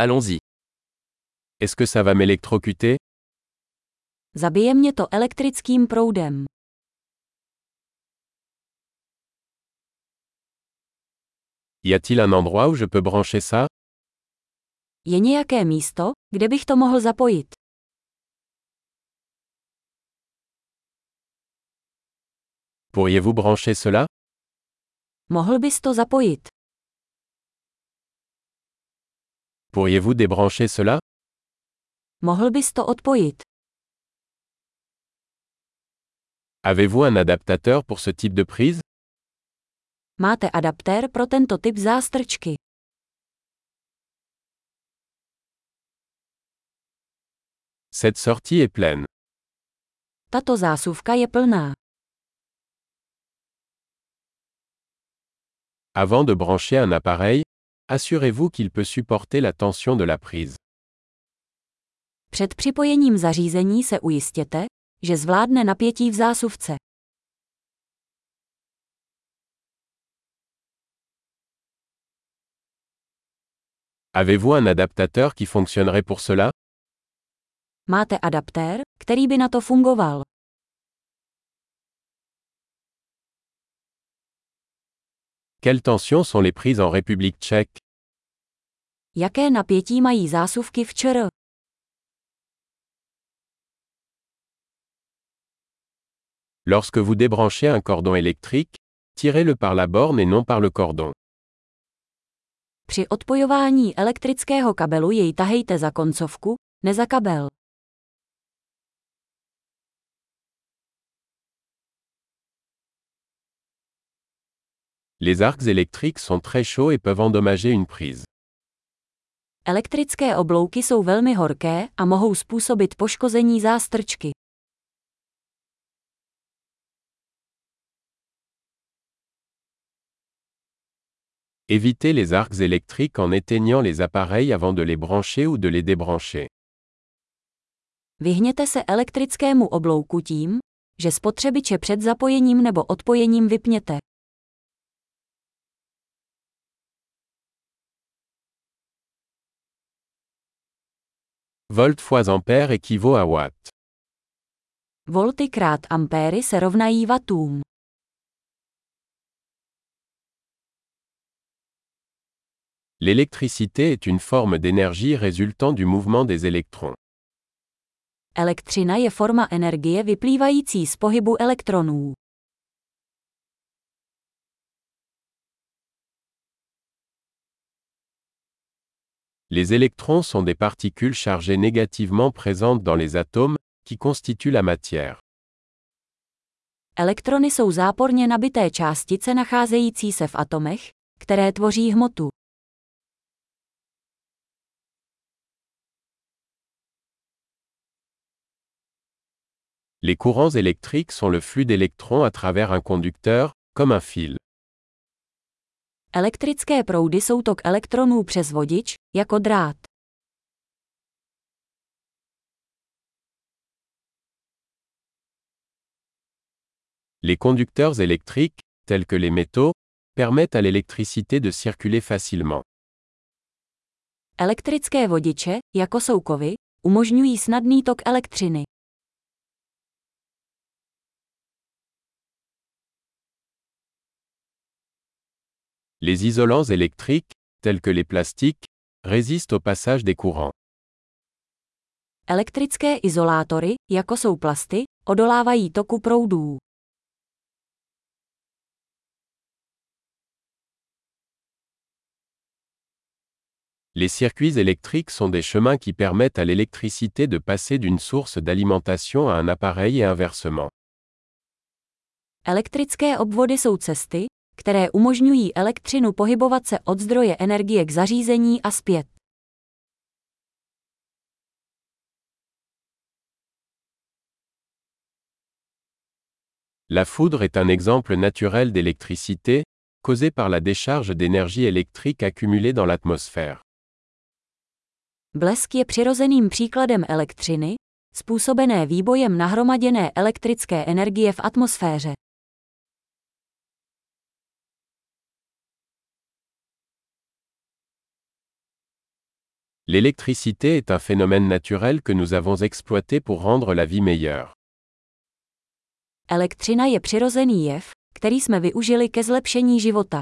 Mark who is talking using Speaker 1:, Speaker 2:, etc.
Speaker 1: Allons-y.
Speaker 2: Est-ce que ça va m'électrocuter?
Speaker 3: Zabije mě to elektrickým proudem.
Speaker 2: Y a-t-il un endroit où je peux brancher ça?
Speaker 3: Je nějaké místo, kde bych to mohl zapojit?
Speaker 2: Pourriez-vous brancher cela?
Speaker 3: Mohl bys to zapojit?
Speaker 2: Pourriez-vous débrancher cela?
Speaker 3: Mohl bys to odpojit?
Speaker 2: Avez-vous un adaptateur pour ce type de prise?
Speaker 3: Máte adaptér pro tento typ zástrčky.
Speaker 2: Cette sortie est pleine.
Speaker 3: Tato zásuvka je plná.
Speaker 2: Avant de brancher un appareil, assurez-vous qu'il peut supporter la tension de la prise.
Speaker 3: Před připojením zařízení se ujistěte, že zvládne napětí v zásuvce.
Speaker 2: Avez-vous un adaptateur qui fonctionnerait pour cela?
Speaker 3: Máte adaptér, který by na to fungoval?
Speaker 2: Quelles tensions sont les prises en République tchèque?
Speaker 3: Jaké napětí mají zásuvky v ČR?
Speaker 2: Lorsque vous débranchez un cordon électrique, tirez-le par la borne et non par le cordon.
Speaker 3: Při odpojování elektrického kabelu jej tahejte za koncovku, ne za kabel.
Speaker 2: Les arcs électriques sont très chauds et peuvent endommager une prise.
Speaker 3: Elektrické oblouky jsou velmi horké a mohou způsobit poškození zástrčky.
Speaker 2: Évitez les arcs électriques en éteignant les appareils avant de les brancher ou de les débrancher.
Speaker 3: Vyhněte se elektrickému oblouku tím, že spotřebiče před zapojením nebo odpojením vypněte.
Speaker 2: Volt fois ampère équivaut à watt.
Speaker 3: Volty krát ampéry se rovnají wattům.
Speaker 2: L'électricité est une forme d'énergie résultant du mouvement des électrons.
Speaker 3: Elektřina je forma energie vyplývající z pohybu elektronů.
Speaker 2: Les électrons sont des particules chargées négativement présentes dans les atomes, qui constituent la matière.
Speaker 3: Elektrony jsou záporně nabité částice nacházející se v atomech, které tvoří hmotu.
Speaker 2: Les courants électriques sont le flux d'électrons à travers un conducteur, comme un fil.
Speaker 3: Elektrické proudy jsou tok elektronů přes vodič, jako drát.
Speaker 2: Les conducteurs électriques, tels que les métaux, permettent à l'électricité de circuler facilement.
Speaker 3: Elektrické vodiče, jako jsou kovy, umožňují snadný tok elektřiny.
Speaker 2: Les isolants électriques, tels que les plastiques, résistent au passage des courants.
Speaker 3: Elektrické izolátory, jako jsou plasty, odolávají toku proudů.
Speaker 2: Les circuits électriques sont des chemins qui permettent à l'électricité de passer d'une source d'alimentation à un appareil et inversement.
Speaker 3: Elektrické obvody jsou cesty, které umožňují elektřinu pohybovat se od zdroje energie k zařízení a zpět.
Speaker 2: La foudre est un exemple naturel d'électricité, causée par la décharge d'énergie électrique accumulée dans l'atmosphère.
Speaker 3: Blesk je přirozeným příkladem elektřiny, způsobené výbojem nahromaděné elektrické energie v atmosféře.
Speaker 2: L'électricité est un phénomène naturel que nous avons exploité pour rendre la vie meilleure.
Speaker 3: Elektřina je přirozený jev, který jsme využili ke zlepšení života.